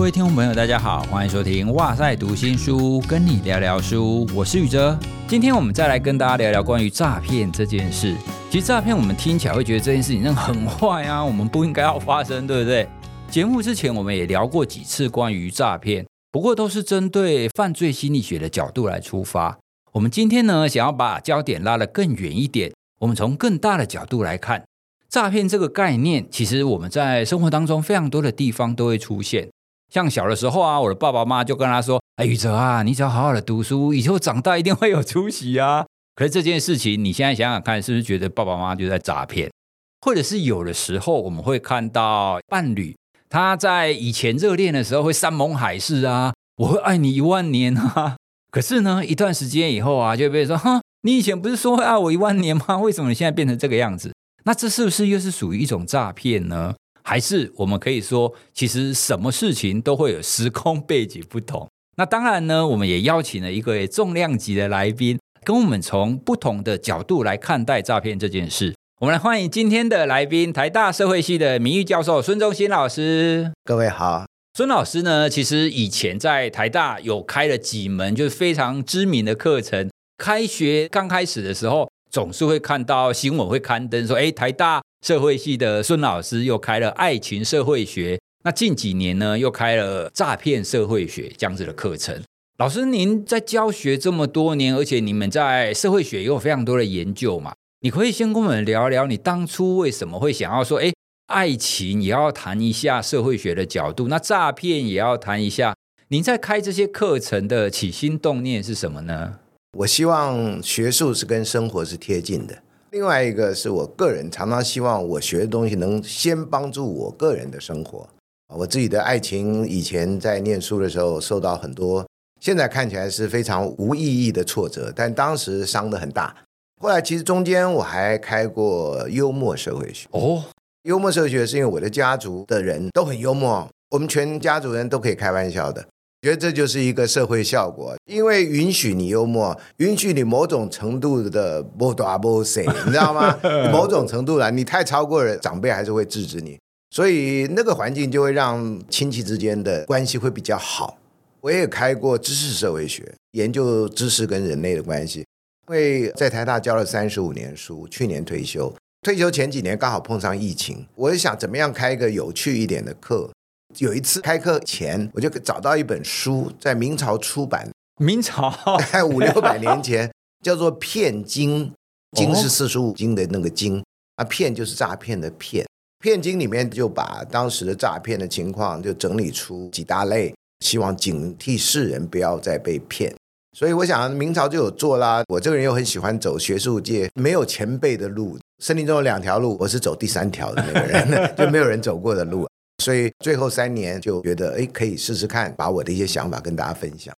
各位听众朋友，大家好，欢迎收听《哇塞读新书》，跟你聊聊书，我是宇哲。今天我们再来跟大家聊聊关于诈骗这件事。其实诈骗我们听起来会觉得这件事情真的很坏啊，我们不应该要发生，对不对？节目之前我们也聊过几次关于诈骗，不过都是针对犯罪心理学的角度来出发。我们今天呢，想要把焦点拉得更远一点，我们从更大的角度来看诈骗这个概念。其实我们在生活当中非常多的地方都会出现。像小的时候啊，我的爸爸妈妈就跟他说：“哎，宇哲啊，你只要好好的读书，以后长大一定会有出息啊。”可是这件事情，你现在想想看，是不是觉得爸爸妈妈就在诈骗？或者是有的时候我们会看到伴侣他在以前热恋的时候会山盟海誓啊，我会爱你一万年啊。可是呢，一段时间以后啊，就被说：“哈，你以前不是说会爱我一万年吗？为什么你现在变成这个样子？”那这是不是又是属于一种诈骗呢？还是我们可以说，其实什么事情都会有时空背景不同。那当然呢，我们也邀请了一个重量级的来宾，跟我们从不同的角度来看待诈骗这件事。我们来欢迎今天的来宾，台大社会系的名誉教授孙中新老师。各位好，孙老师呢，其实以前在台大有开了几门就是非常知名的课程。开学刚开始的时候，总是会看到新闻会刊登说，哎，台大。社会系的孙老师又开了爱情社会学，那近几年呢又开了诈骗社会学这样子的课程。老师，您在教学这么多年，而且你们在社会学也有非常多的研究嘛？你可以先跟我们聊聊，你当初为什么会想要说，哎，爱情也要谈一下社会学的角度，那诈骗也要谈一下？您在开这些课程的起心动念是什么呢？我希望学术是跟生活是贴近的。另外一个是我个人常常希望我学的东西能先帮助我个人的生活。我自己的爱情以前在念书的时候受到很多，现在看起来是非常无意义的挫折，但当时伤得很大。后来其实中间我还开过幽默社会学。哦，幽默社会学是因为我的家族的人都很幽默，我们全家族人都可以开玩笑的。觉得这就是一个社会效果，因为允许你幽默，允许你某种程度的不打不谁，你知道吗？某种程度来，你太超过了，长辈还是会制止你，所以那个环境就会让亲戚之间的关系会比较好。我也开过知识社会学，研究知识跟人类的关系。因为在台大教了三十五年书，去年退休，退休前几年刚好碰上疫情，我就想怎么样开一个有趣一点的课。有一次开课前，我就找到一本书，在明朝出版，明朝在 五六百年前，叫做《骗经》，经是四书五经的那个经，啊，骗就是诈骗的骗，骗经里面就把当时的诈骗的情况就整理出几大类，希望警惕世人不要再被骗。所以我想明朝就有做啦。我这个人又很喜欢走学术界没有前辈的路，森林中有两条路，我是走第三条的那个人，就没有人走过的路。所以最后三年就觉得，哎，可以试试看，把我的一些想法跟大家分享。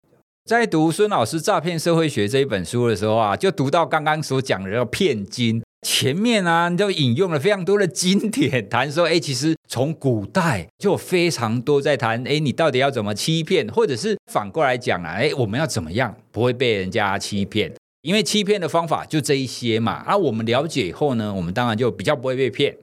在读孙老师《诈骗社会学》这一本书的时候啊，就读到刚刚所讲的要骗经前面啊，就引用了非常多的经典，谈说，哎，其实从古代就非常多在谈，哎，你到底要怎么欺骗，或者是反过来讲啊，哎，我们要怎么样不会被人家欺骗？因为欺骗的方法就这一些嘛。啊，我们了解以后呢，我们当然就比较不会被骗。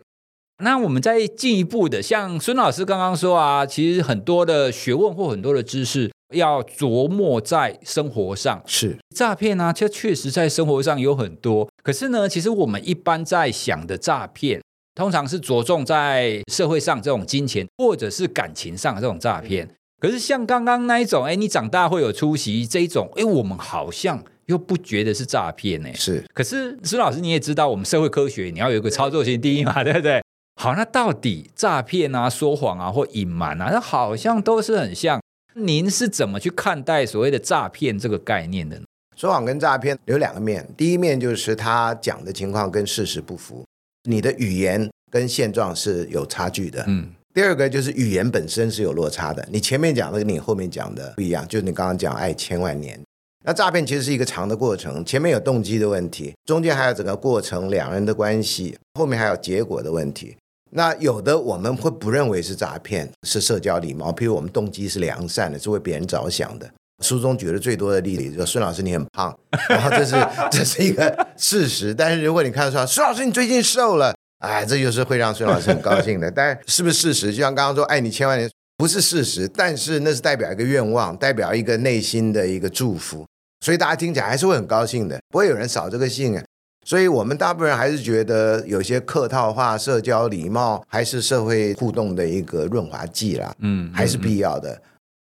那我们再进一步的，像孙老师刚刚说啊，其实很多的学问或很多的知识要琢磨在生活上。是诈骗呢，这确实在生活上有很多。可是呢，其实我们一般在想的诈骗，通常是着重在社会上这种金钱或者是感情上的这种诈骗。可是像刚刚那一种，哎，你长大会有出息这一种，哎，我们好像又不觉得是诈骗呢。是。可是孙老师你也知道，我们社会科学你要有一个操作性第一嘛，对不对？好，那到底诈骗啊、说谎啊或隐瞒啊，那好像都是很像。您是怎么去看待所谓的诈骗这个概念的呢？说谎跟诈骗有两个面，第一面就是他讲的情况跟事实不符，你的语言跟现状是有差距的。嗯，第二个就是语言本身是有落差的，你前面讲的跟你后面讲的不一样。就是你刚刚讲爱千万年，那诈骗其实是一个长的过程，前面有动机的问题，中间还有整个过程两人的关系，后面还有结果的问题。那有的我们会不认为是诈骗，是社交礼貌。譬如我们动机是良善的，是为别人着想的。书中举的最多的例子，就孙老师你很胖，然后这是 这是一个事实。但是如果你看说孙老师你最近瘦了，哎，这就是会让孙老师很高兴的。但是是不是事实？就像刚刚说，爱你千万年，不是事实，但是那是代表一个愿望，代表一个内心的一个祝福，所以大家听起来还是会很高兴的，不会有人扫这个兴啊。所以我们大部分人还是觉得有些客套话、社交礼貌还是社会互动的一个润滑剂啦，嗯，还是必要的。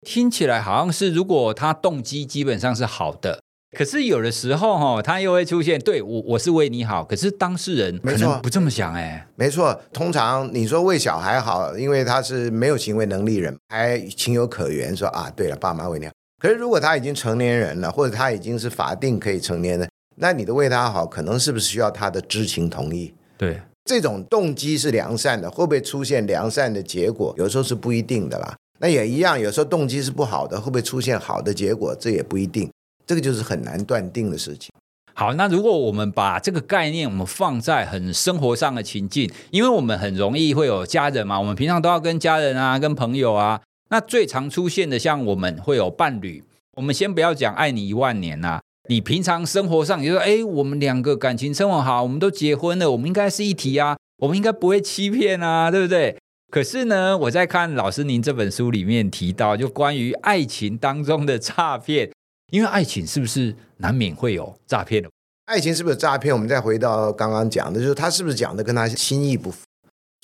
听起来好像是，如果他动机基本上是好的，可是有的时候哈，他又会出现，对我我是为你好，可是当事人可没错能不这么想哎、没错，通常你说为小孩好，因为他是没有行为能力人，还情有可原。说啊，对了，爸妈为你好。可是如果他已经成年人了，或者他已经是法定可以成年的，那你的为他好，可能是不是需要他的知情同意？对，这种动机是良善的，会不会出现良善的结果？有时候是不一定的啦。那也一样，有时候动机是不好的，会不会出现好的结果？这也不一定。这个就是很难断定的事情。好，那如果我们把这个概念我们放在很生活上的情境，因为我们很容易会有家人嘛，我们平常都要跟家人啊、跟朋友啊，那最常出现的像我们会有伴侣，我们先不要讲爱你一万年呐、你平常生活上，你就说，哎，我们两个感情生活好，我们都结婚了，我们应该是一体啊，我们应该不会欺骗啊，对不对？可是呢，我在看老师您这本书里面提到，就关于爱情当中的诈骗，因为爱情是不是难免会有诈骗的？爱情是不是诈骗？我们再回到刚刚讲的，就是他是不是讲的跟他心意不符？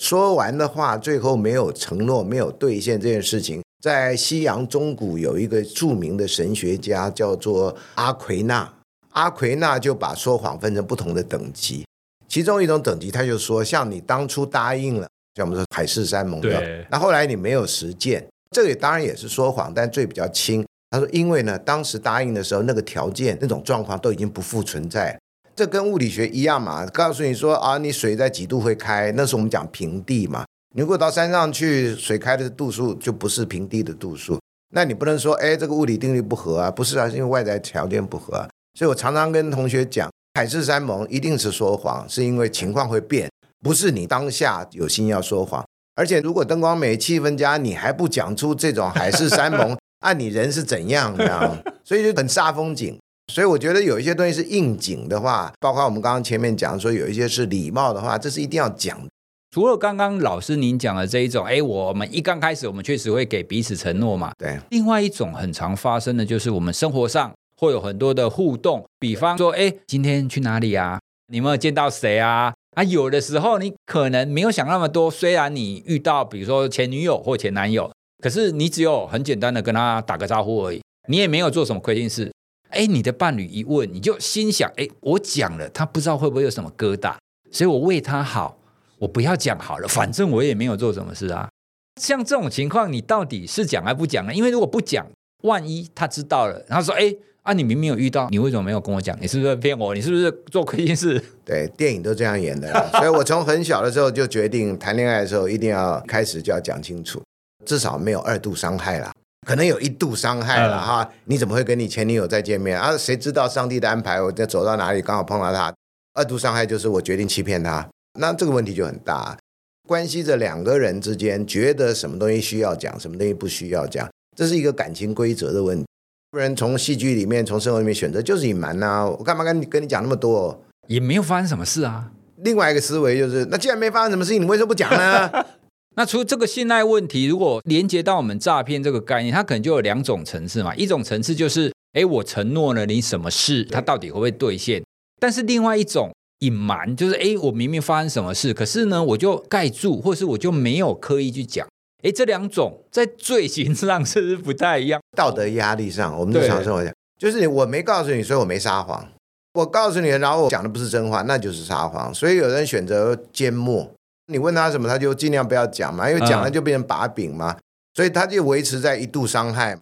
说完的话，最后没有承诺、没有兑现这件事情，在西洋中古有一个著名的神学家叫做阿奎那，阿奎那就把说谎分成不同的等级，其中一种等级他就说，像你当初答应了，像我们说海誓山盟的对，那后来你没有实践，这个当然也是说谎，但罪比较轻。他说，因为呢，当时答应的时候，那个条件、那种状况都已经不复存在了。这跟物理学一样嘛，告诉你说啊，你水在几度会开，那是我们讲平地嘛。你如果到山上去，水开的度数就不是平地的度数，那你不能说，哎，这个物理定律不合啊，不是啊，是因为外在条件不合、啊。所以我常常跟同学讲，海誓山盟一定是说谎，是因为情况会变，不是你当下有心要说谎。而且如果灯光美、气氛佳，你还不讲出这种海誓山盟，按、你人是怎样这样，所以就很煞风景。所以我觉得有一些东西是应景的话，包括我们刚刚前面讲说有一些是礼貌的话，这是一定要讲的。除了刚刚老师您讲的这一种，哎，我们一刚开始我们确实会给彼此承诺嘛。对，另外一种很常发生的就是我们生活上会有很多的互动，比方说，哎，今天去哪里啊？你有没有见到谁啊？啊，有的时候你可能没有想那么多，虽然你遇到比如说前女友或前男友，可是你只有很简单的跟他打个招呼而已，你也没有做什么亏心事。哎，你的伴侣一问，你就心想，哎，我讲了，他不知道会不会有什么疙瘩，所以我为他好，我不要讲好了，反正我也没有做什么事啊。像这种情况，你到底是讲还不讲呢？因为如果不讲，万一他知道了，然后说，哎，啊，你明明有遇到，你为什么没有跟我讲？你是不是骗我？你是不是做亏心事？对，电影都这样演的。所以我从很小的时候就决定，谈恋爱的时候一定要开始就要讲清楚，至少没有二度伤害啦。可能有一度伤害了嗯哈，你怎么会跟你前女友再见面啊？谁知道上帝的安排？我再走到哪里刚好碰到她，二度伤害就是我决定欺骗她，那这个问题就很大，关系着两个人之间觉得什么东西需要讲，什么东西不需要讲，这是一个感情规则的问题。不然从戏剧里面、从生活里面选择就是隐瞒呐，我干嘛跟你跟你讲那么多？也没有发生什么事啊。另外一个思维就是，那既然没发生什么事情，你为什么不讲呢？那除了这个信赖问题，如果连接到我们诈骗这个概念，它可能就有两种层次嘛。一种层次就是，哎，我承诺了你什么事，它到底会不会兑现？但是另外一种隐瞒，就是，哎，我明明发生什么事，可是呢，我就盖住，或是我就没有刻意去讲。哎，这两种在罪行上是不是不太一样？道德压力上，我们日常生活讲，就是我没告诉你，所以我没撒谎。我告诉你，然后我讲的不是真话，那就是撒谎。所以有人选择缄默。你问他什么，他就尽量不要讲嘛，因为讲了就变成把柄嘛，所以他就维持在一度伤害。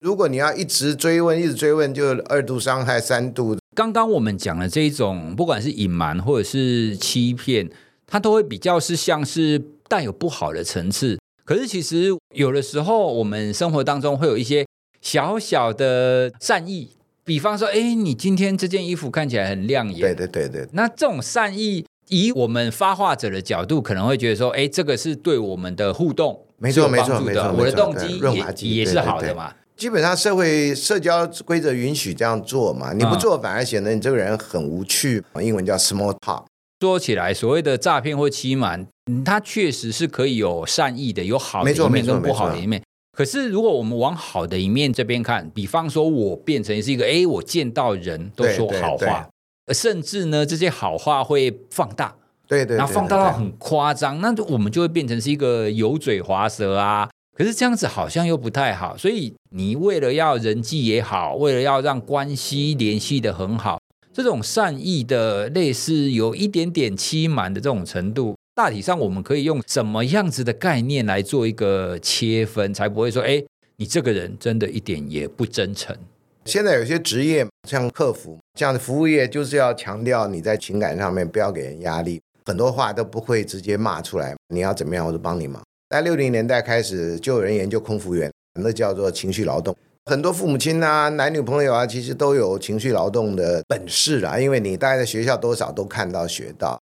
如果你要一直追问，一直追问，就二度伤害、三度。刚刚我们讲的这一种，不管是隐瞒或者是欺骗，它都会比较是像是带有不好的层次。可是其实有的时候，我们生活当中会有一些小小的善意，比方说，哎，你今天这件衣服看起来很亮眼，对对对对，那这种善意，以我们发话者的角度，可能会觉得说，哎，这个是对我们的互动没错没错没错我的动机也也是好的嘛。基本上社会社交规则允许这样做嘛，你不嗯做反而显得你这个人很无趣。英文叫 small talk。说起来，所谓的诈骗或欺瞒，嗯它确实是可以有善意的，有好的没错一面跟没错不好的一面。可是如果我们往好的一面这边看，比方说我变成是一个，哎，我见到人都说好话，甚至呢这些好话会放大，对对，然后放大到很夸张，那我们就会变成是一个油嘴滑舌啊。可是这样子好像又不太好，所以你为了要人际也好，为了要让关系联系的很好，这种善意的类似有一点点欺瞒的这种程度。大体上，我们可以用什么样子的概念来做一个切分，才不会说，哎，你这个人真的一点也不真诚。现在有些职业，像客服这样的服务业，就是要强调你在情感上面不要给人压力，很多话都不会直接骂出来。你要怎么样，我就帮你忙。在六零年代开始，就有人研究空服员，那叫做情绪劳动。很多父母亲啊，男女朋友啊，其实都有情绪劳动的本事啦，因为你大概在学校多少都看到学到。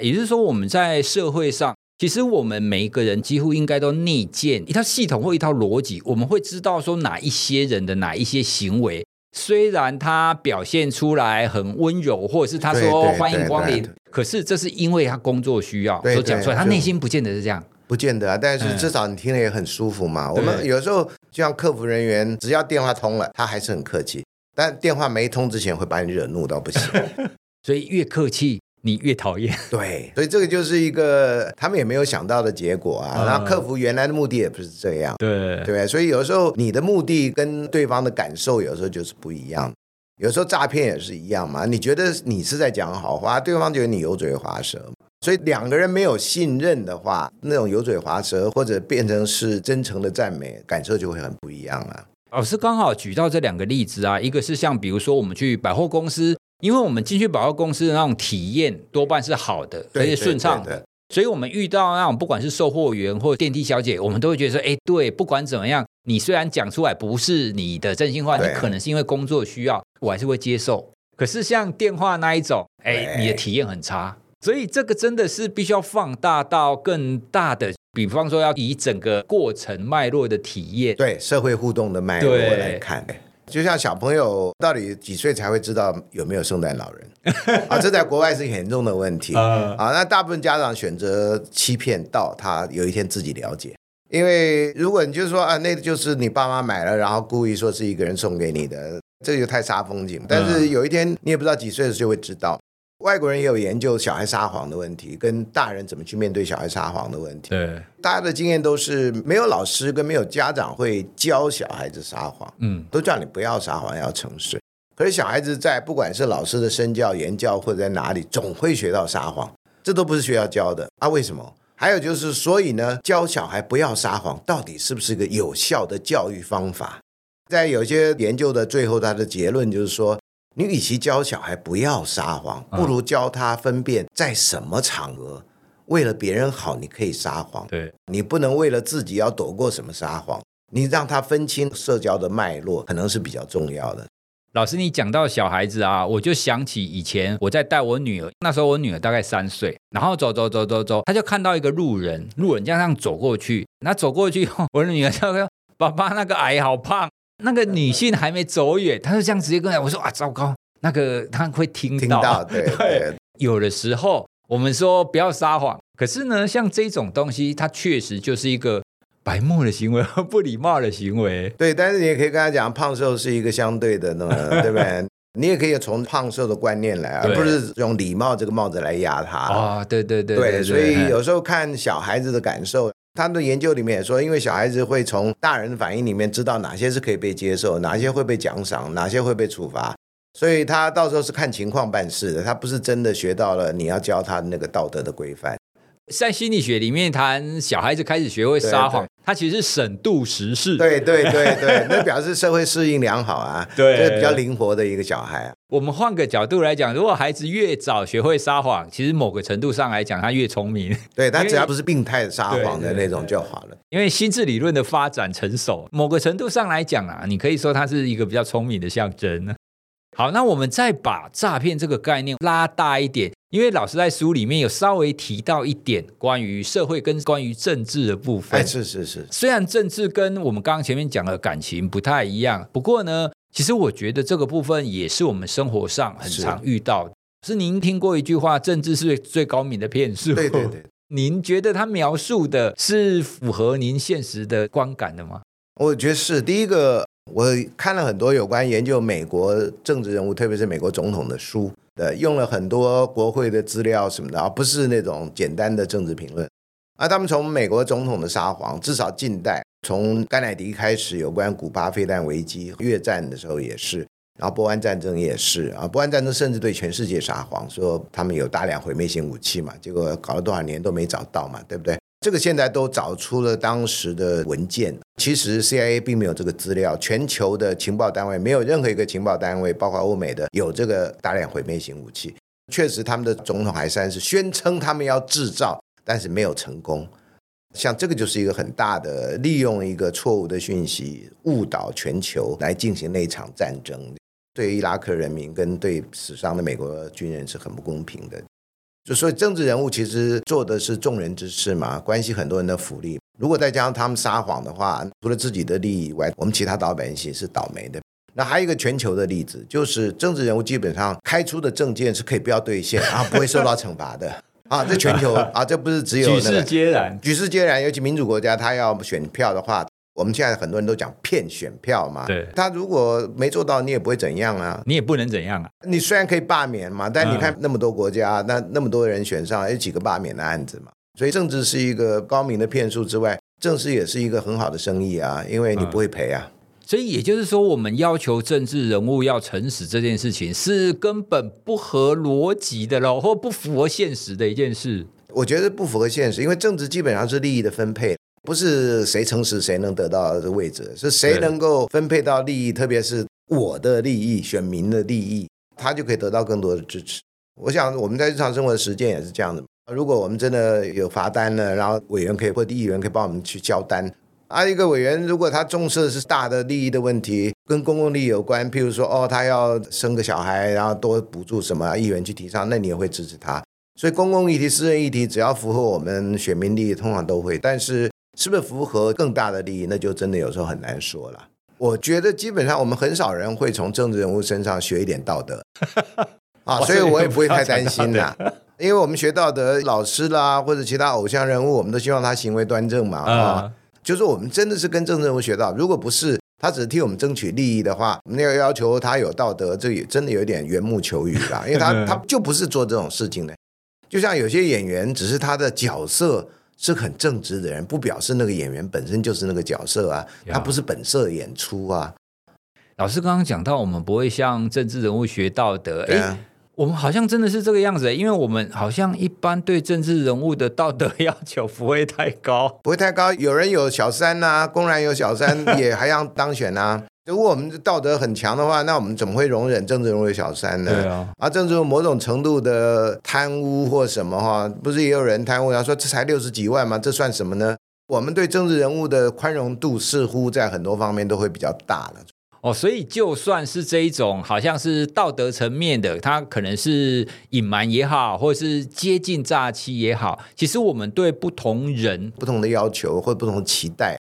也就是说，我们在社会上，其实我们每一个人几乎应该都内建一套系统或一套逻辑，我们会知道说哪一些人的哪一些行为，虽然他表现出来很温柔，或者是他说欢迎光临，可是这是因为他工作需要所讲出来，他内心不见得是这样，不见得啊。但是至少你听了也很舒服嘛。我们有时候就像客服人员，只要电话通了，他还是很客气，但电话没通之前会把你惹怒到不行，所以越客气。你越讨厌，对，所以这个就是一个他们也没有想到的结果啊。然后客服原来的目的也不是这样，对对，所以有时候你的目的跟对方的感受有时候就是不一样。有时候诈骗也是一样嘛，你觉得你是在讲好话，对方觉得你油嘴滑舌，所以两个人没有信任的话，那种油嘴滑舌或者变成是真诚的赞美，感受就会很不一样啊。老师刚好举到这两个例子啊，一个是像比如说我们去百货公司。因为我们进去百货公司的那种体验多半是好的，而且顺畅的，所以我们遇到那种不管是售货员或电梯小姐，我们都会觉得说，哎，对，不管怎么样，你虽然讲出来不是你的真心话，你可能是因为工作需要，我还是会接受。可是像电话那一种，哎，你的体验很差，所以这个真的是必须要放大到更大的，比方说要以整个过程脉络的体验，对社会互动的脉络来看。就像小朋友到底几岁才会知道有没有圣诞老人 啊？这在国外是很严重的问题啊。那大部分家长选择欺骗到他有一天自己了解，因为如果你就说啊，那就是你爸妈买了，然后故意说是一个人送给你的，这就太煞风景。但是有一天你也不知道几岁的时候就会知道。外国人也有研究小孩撒谎的问题，跟大人怎么去面对小孩撒谎的问题。对，大家的经验都是没有老师跟没有家长会教小孩子撒谎，嗯，都叫你不要撒谎，要诚实。可是小孩子在不管是老师的身教言教或者在哪里，总会学到撒谎，这都不是学校教的啊？为什么？还有就是，所以呢，教小孩不要撒谎，到底是不是一个有效的教育方法？在有些研究的最后，他的结论就是说。你与其教小孩不要撒谎，不如教他分辨在什么场合为了别人好，你可以撒谎。对，你不能为了自己要躲过什么撒谎。你让他分清社交的脉络，可能是比较重要的。老师，你讲到小孩子啊，我就想起以前我在带我女儿，那时候我女儿大概三岁，然后走走走走走，她就看到一个路人，路人这样走过去，那走过去以后，我的女儿就说：“爸爸，那个矮好胖。”那个女性还没走远，她就这样直接跟我说：“啊，糟糕，那个她会听到。”对 对，有的时候我们说不要撒谎，可是呢，像这种东西，它确实就是一个白目的行为和不礼貌的行为。对，但是你也可以跟他讲，胖瘦是一个相对的，那 么对不对？你也可以从胖瘦的观念来，而不是用礼貌这个帽子来压他。啊，对对对对，所以有时候看小孩子的感受。他的研究里面也说，因为小孩子会从大人的反应里面知道哪些是可以被接受，哪些会被奖赏，哪些会被处罚，所以他到时候是看情况办事的。他不是真的学到了你要教他那个道德的规范。在心理学里面谈小孩子开始学会撒谎，他其实是审度时事。对对对对，那表示社会适应良好啊，对，就是比较灵活的一个小孩啊。我们换个角度来讲，如果孩子越早学会撒谎，其实某个程度上来讲，他越聪明。对他 只要不是病态撒谎的那种就好了。因为心智理论的发展成熟，某个程度上来讲啊，你可以说他是一个比较聪明的象征呢。好，那我们再把诈骗这个概念拉大一点。因为老师在书里面有稍微提到一点关于社会跟关于政治的部分。哎，是是是。虽然政治跟我们刚刚前面讲的感情不太一样，不过呢，其实我觉得这个部分也是我们生活上很常遇到的。是您听过一句话：“政治是最高明的骗术。”对对对。您觉得他描述的是符合您现实的观感的吗？我觉得是第一个，我看了很多有关研究美国政治人物，特别是美国总统的书呃，用了很多国会的资料什么的，而不是那种简单的政治评论。啊，他们从美国总统的撒谎，至少近代从甘乃迪开始，有关古巴飞弹危机、越战的时候也是，然后波湾战争也是啊，波湾战争甚至对全世界撒谎，说他们有大量毁灭性武器嘛，结果搞了多少年都没找到嘛，对不对？这个现在都找出了当时的文件，其实 CIA 并没有这个资料，全球的情报单位没有任何一个情报单位，包括欧美的有这个大量毁灭性武器。确实，他们的总统还算是宣称他们要制造。但是没有成功，像这个就是一个很大的利用一个错误的讯息误导全球来进行那场战争，对伊拉克人民跟对死伤的美国军人是很不公平的。就所以政治人物其实做的是众人之事嘛，关系很多人的福利。如果再加上他们撒谎的话，除了自己的利益以外，我们其他老百姓是倒霉的。那还有一个全球的例子，就是政治人物基本上开出的证件是可以不要兑现，然后不会受到惩罚的。啊，这全球啊，这不是只有举世皆然，举世皆然。尤其民主国家，他要选票的话，我们现在很多人都讲骗选票嘛。对，他如果没做到，你也不会怎样啊，你也不能怎样啊。你虽然可以罢免嘛，但你看那么多国家，那那么多人选上，有几个罢免的案子嘛？所以政治是一个高明的骗术之外，政治也是一个很好的生意啊，因为你不会赔啊。所以也就是说，我们要求政治人物要诚实这件事情是根本不合逻辑的喽，或不符合现实的一件事。我觉得不符合现实，因为政治基本上是利益的分配，不是谁诚实谁能得到这位置，是谁能够分配到利益，特别是我的利益、选民的利益，他就可以得到更多的支持。我想我们在日常生活的实践也是这样的。如果我们真的有罚单了，然后委员可以或议员可以帮我们去交单。啊，一个委员如果他重视的是大的利益的问题，跟公共利益有关，譬如说，哦，他要生个小孩，然后多补助什么，议员去提倡，那你也会支持他。所以公共议题、私人议题，只要符合我们选民利益，通常都会。但是是不是符合更大的利益，那就真的有时候很难说了。我觉得基本上我们很少人会从政治人物身上学一点道德 啊，所以我也不会太担心啦。因为我们学道德，老师啦或者其他偶像人物，我们都希望他行为端正嘛啊。就是我们真的是跟政治人物学到，如果不是他只是替我们争取利益的话，那要要求他有道德，这也真的有点缘木求鱼啦。因为他 他就不是做这种事情的。就像有些演员，只是他的角色是很正直的人，不表示那个演员本身就是那个角色啊，他不是本色演出啊。老师刚刚讲到，我们不会向政治人物学道德，哎。我们好像真的是这个样子，因为我们好像一般对政治人物的道德要求不会太高，不会太高。有人有小三呐，公然有小三也还要当选呐。如果我们的道德很强的话，那我们怎么会容忍政治人物有小三呢？对啊，啊，政治某种程度的贪污或什么哈，不是也有人贪污？然后说这才六十几万吗？这算什么呢？我们对政治人物的宽容度似乎在很多方面都会比较大了。哦，所以就算是这一种好像是道德层面的，他可能是隐瞒也好，或者是接近诈欺也好，其实我们对不同人不同的要求或不同的期待。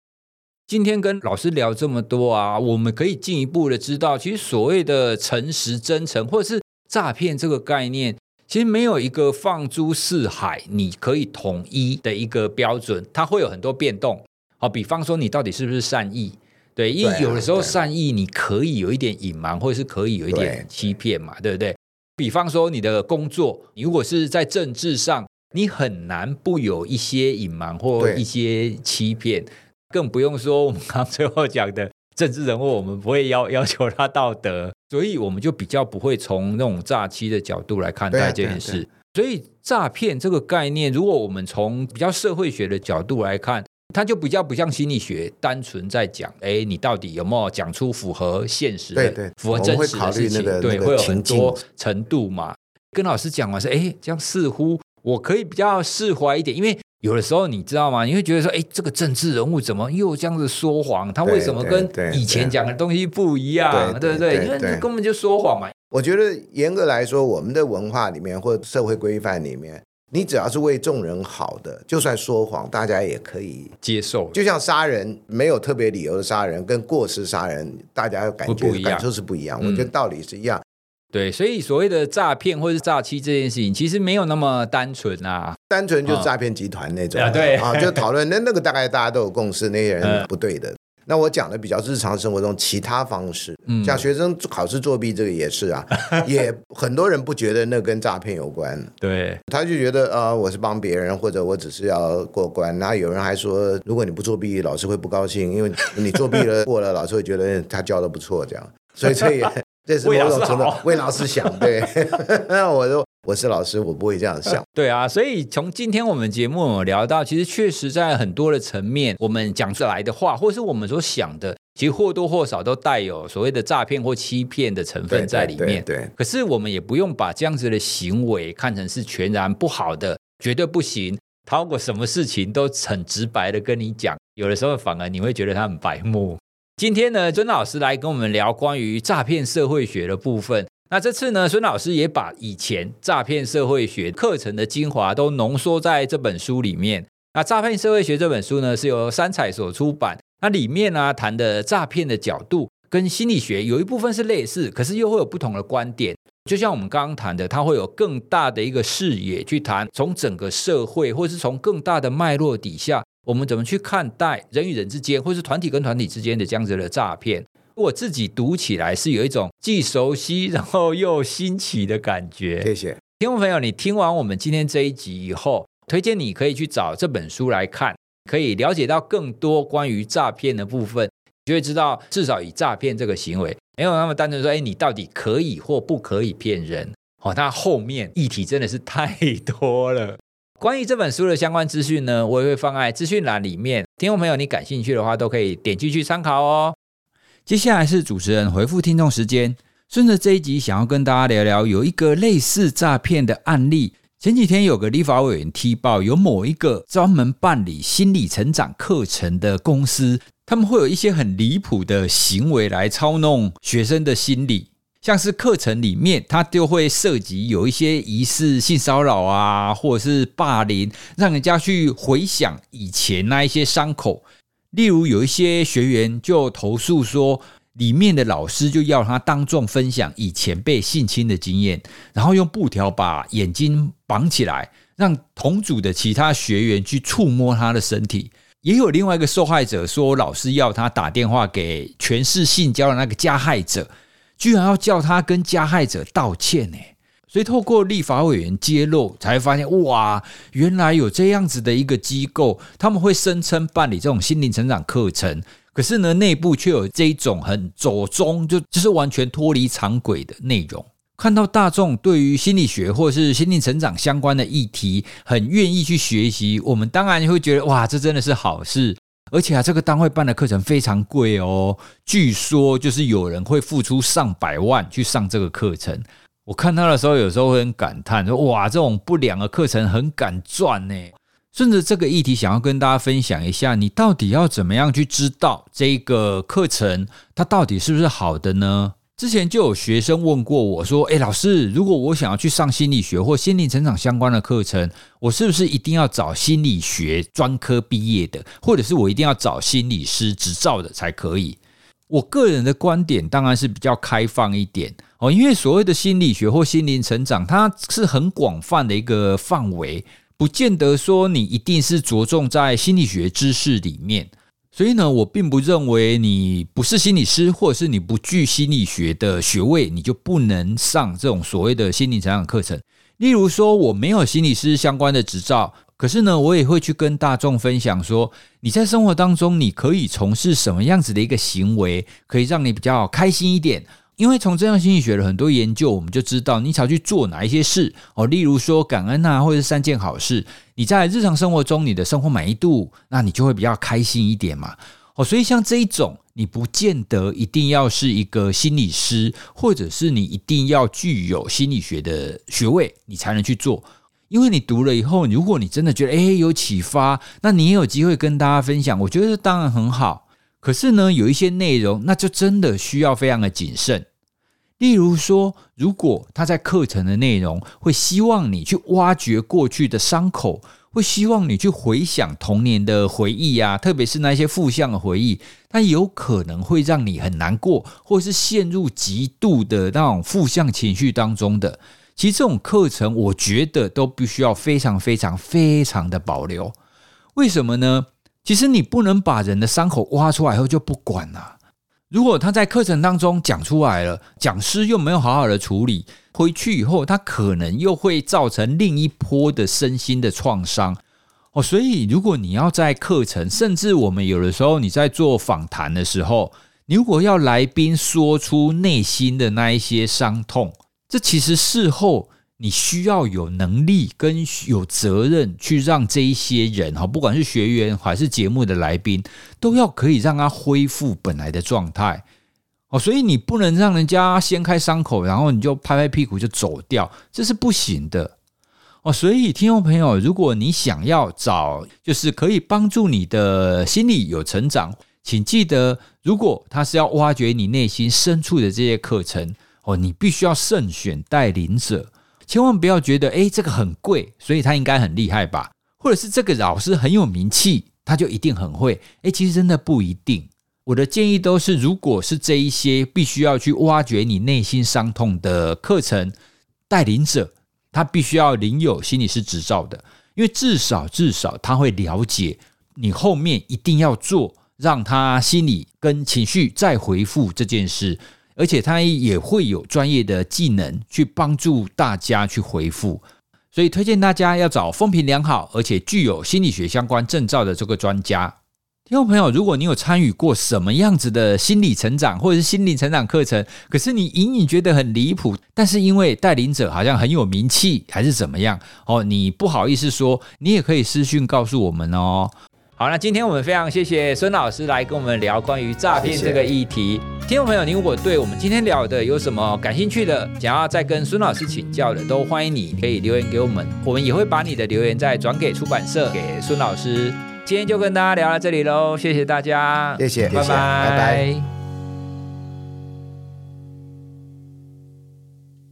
今天跟老师聊这么多啊，我们可以进一步的知道，其实所谓的诚实、真诚，或者是诈骗这个概念，其实没有一个放诸四海你可以统一的一个标准，它会有很多变动。好，比方说你到底是不是善意？对，因为有的时候善意你可以有一点隐瞒，或者是可以有一点欺骗嘛，对不对？比方说你的工作，你如果是在政治上，你很难不有一些隐瞒或一些欺骗，更不用说我们刚最后讲的政治人物，我们不会要要求他道德，所以我们就比较不会从那种诈欺的角度来看待这件事。所以诈骗这个概念，如果我们从比较社会学的角度来看。它就比较不像心理学，单纯在讲，哎，你到底有没有讲出符合现实的、符合真实的事情？对，会有很多程度嘛。跟老师讲完是，哎，这样似乎我可以比较释怀一点，因为有的时候你知道吗？你会觉得说，哎，这个政治人物怎么又这样子说谎？他为什么跟以前讲的东西不一样？对不对？因为根本就说谎嘛。我觉得严格来说，我们的文化里面或社会规范里面。你只要是为众人好的，就算说谎，大家也可以接受。就像杀人没有特别理由的杀人，跟过失杀人，大家感觉感受是不一样。我觉得道理是一样。对，所以所谓的诈骗或是诈欺这件事情，其实没有那么单纯啊。单纯就是诈骗集团那种。啊，对。啊，就讨论那那个大概大家都有共识，那些人不对的。那我讲的比较日常生活中其他方式，嗯。像学生考试作弊这个也是啊，也很多人不觉得那跟诈骗有关，对，他就觉得呃我是帮别人或者我只是要过关，然后有人还说如果你不作弊，老师会不高兴，因为你作弊了 过了，老师会觉得他教的不错这样，所以这也这是某种程度为老师想，对，那 我说。我是老师，我不会这样想。对啊，所以从今天我们节目聊到，其实确实在很多的层面，我们讲出来的话，或是我们所想的，其实或多或少都带有所谓的诈骗或欺骗的成分在里面。对，可是我们也不用把这样子的行为看成是全然不好的，绝对不行。他如果什么事情都很直白的跟你讲，有的时候反而你会觉得他很白目。今天呢，尊老师来跟我们聊关于诈骗社会学的部分。那这次呢，孙老师也把以前诈骗社会学课程的精华都浓缩在这本书里面。那诈骗社会学这本书呢，是由三彩所出版。那里面呢，谈的诈骗的角度跟心理学有一部分是类似，可是又会有不同的观点。就像我们刚刚谈的，它会有更大的一个视野去谈，从整个社会，或是从更大的脉络底下，我们怎么去看待人与人之间，或是团体跟团体之间的这样子的诈骗。我自己读起来是有一种既熟悉然后又新奇的感觉。谢谢听众朋友，你听完我们今天这一集以后，推荐你可以去找这本书来看，可以了解到更多关于诈骗的部分，就会知道至少以诈骗这个行为，没有那么单纯说，哎，你到底可以或不可以骗人？哦，那后面议题真的是太多了。关于这本书的相关资讯呢，我也会放在资讯栏里面。听众朋友，你感兴趣的话，都可以点进去参考哦。接下来是主持人回复听众时间。顺着这一集，想要跟大家聊聊有一个类似诈骗的案例。前几天有个立法委员踢爆，有某一个专门办理心理成长课程的公司，他们会有一些很离谱的行为来操弄学生的心理，像是课程里面，它就会涉及有一些疑似性骚扰啊，或者是霸凌，让人家去回想以前那一些伤口。例如，有一些学员就投诉说，里面的老师就要他当众分享以前被性侵的经验，然后用布条把眼睛绑起来，让同组的其他学员去触摸他的身体。也有另外一个受害者说，老师要他打电话给全市性交的那个加害者，居然要叫他跟加害者道歉呢。所以，透过立法委员揭露，才发现哇，原来有这样子的一个机构，他们会声称办理这种心灵成长课程，可是呢，内部却有这一种很左中，就就是完全脱离常轨的内容。看到大众对于心理学或是心灵成长相关的议题，很愿意去学习，我们当然会觉得哇，这真的是好事。而且啊，这个单位办的课程非常贵哦，据说就是有人会付出上百万去上这个课程。我看他的时候，有时候会很感叹，说：“哇，这种不良的课程很敢赚呢。”顺着这个议题，想要跟大家分享一下，你到底要怎么样去知道这个课程它到底是不是好的呢？之前就有学生问过我说：“诶，老师，如果我想要去上心理学或心灵成长相关的课程，我是不是一定要找心理学专科毕业的，或者是我一定要找心理师执照的才可以？”我个人的观点当然是比较开放一点。哦，因为所谓的心理学或心灵成长，它是很广泛的一个范围，不见得说你一定是着重在心理学知识里面。所以呢，我并不认为你不是心理师，或者是你不具心理学的学位，你就不能上这种所谓的心理成长课程。例如说，我没有心理师相关的执照，可是呢，我也会去跟大众分享说，你在生活当中你可以从事什么样子的一个行为，可以让你比较开心一点。因为从这样心理学的很多研究，我们就知道你想要去做哪一些事哦，例如说感恩啊，或者是三件好事，你在日常生活中你的生活满意度，那你就会比较开心一点嘛。哦，所以像这一种，你不见得一定要是一个心理师，或者是你一定要具有心理学的学位，你才能去做。因为你读了以后，如果你真的觉得诶有启发，那你也有机会跟大家分享，我觉得当然很好。可是呢，有一些内容，那就真的需要非常的谨慎。例如说，如果他在课程的内容会希望你去挖掘过去的伤口，会希望你去回想童年的回忆啊，特别是那些负向的回忆，它有可能会让你很难过，或是陷入极度的那种负向情绪当中的。其实这种课程，我觉得都必须要非常非常非常的保留。为什么呢？其实你不能把人的伤口挖出来后就不管了。如果他在课程当中讲出来了，讲师又没有好好的处理，回去以后他可能又会造成另一波的身心的创伤哦。所以，如果你要在课程，甚至我们有的时候你在做访谈的时候，你如果要来宾说出内心的那一些伤痛，这其实事后。你需要有能力跟有责任去让这一些人哈，不管是学员还是节目的来宾，都要可以让他恢复本来的状态哦。所以你不能让人家掀开伤口，然后你就拍拍屁股就走掉，这是不行的哦。所以听众朋友，如果你想要找就是可以帮助你的心理有成长，请记得，如果他是要挖掘你内心深处的这些课程哦，你必须要慎选带领者。千万不要觉得，哎，这个很贵，所以他应该很厉害吧？或者是这个老师很有名气，他就一定很会？哎，其实真的不一定。我的建议都是，如果是这一些必须要去挖掘你内心伤痛的课程带领者，他必须要领有心理师执照的，因为至少至少他会了解你后面一定要做，让他心理跟情绪再回复这件事。而且他也会有专业的技能去帮助大家去回复，所以推荐大家要找风评良好而且具有心理学相关证照的这个专家。听众朋友，如果你有参与过什么样子的心理成长或者是心理成长课程，可是你隐隐觉得很离谱，但是因为带领者好像很有名气，还是怎么样哦，你不好意思说，你也可以私讯告诉我们哦。好，那今天我们非常谢谢孙老师来跟我们聊关于诈骗这个议题。听众朋友，您如果对我们今天聊的有什么感兴趣的，想要再跟孙老师请教的，都欢迎你可以留言给我们，我们也会把你的留言再转给出版社给孙老师。今天就跟大家聊到这里喽，谢谢大家，谢谢，拜拜，拜拜。